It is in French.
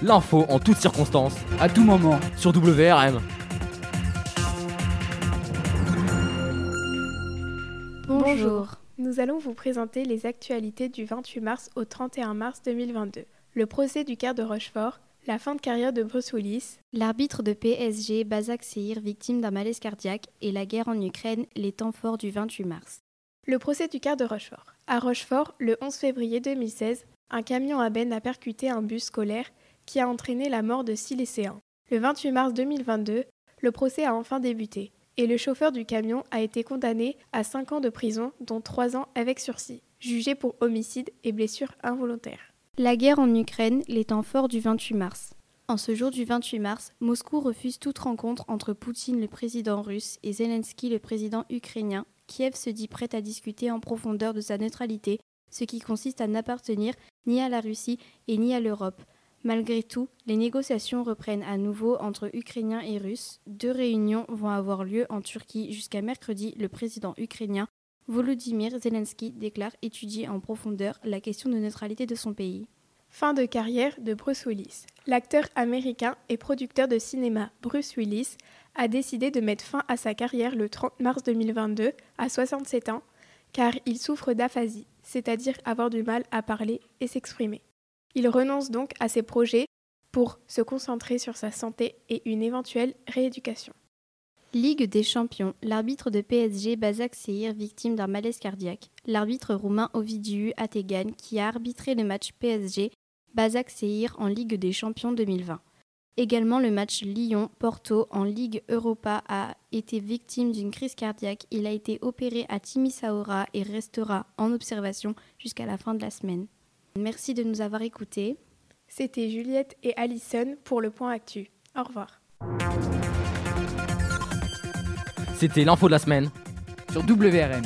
L'info en toutes circonstances. À tout moment. Sur WRM. Bonjour. Nous allons vous présenter les actualités du 28 mars au 31 mars 2022. Le procès du quart de Rochefort, la fin de carrière de Bruce Willis, l'arbitre de PSG Bazak Seir victime d'un malaise cardiaque et la guerre en Ukraine, les temps forts du 28 mars. Le procès du quart de Rochefort. À Rochefort, le 11 février 2016, un camion à benne a percuté un bus scolaire qui a entraîné la mort de six lycéens. Le 28 mars 2022, le procès a enfin débuté et le chauffeur du camion a été condamné à 5 ans de prison, dont 3 ans avec sursis, jugé pour homicide et blessure involontaire. La guerre en Ukraine, les temps forts du 28 mars. En ce jour du 28 mars, Moscou refuse toute rencontre entre Poutine, le président russe, et Zelensky, le président ukrainien. Kiev se dit prête à discuter en profondeur de sa neutralité, ce qui consiste à n'appartenir ni à la Russie et ni à l'Europe. Malgré tout, les négociations reprennent à nouveau entre Ukrainiens et Russes. Deux réunions vont avoir lieu en Turquie jusqu'à mercredi. Le président ukrainien Volodymyr Zelensky déclare étudier en profondeur la question de neutralité de son pays. Fin de carrière de Bruce Willis. L'acteur américain et producteur de cinéma Bruce Willis a décidé de mettre fin à sa carrière le 30 mars 2022 à 67 ans car il souffre d'aphasie, c'est-à-dire avoir du mal à parler et s'exprimer. Il renonce donc à ses projets pour se concentrer sur sa santé et une éventuelle rééducation. Ligue des champions, l'arbitre de PSG Bazak Seir victime d'un malaise cardiaque, l'arbitre roumain Ovidiu Ategan qui a arbitré le match PSG Bazak Seir en Ligue des champions 2020. Également le match Lyon-Porto en Ligue Europa a été victime d'une crise cardiaque. Il a été opéré à Timisaora et restera en observation jusqu'à la fin de la semaine. Merci de nous avoir écoutés. C'était Juliette et Alison pour le point actu. Au revoir. C'était l'info de la semaine sur WRM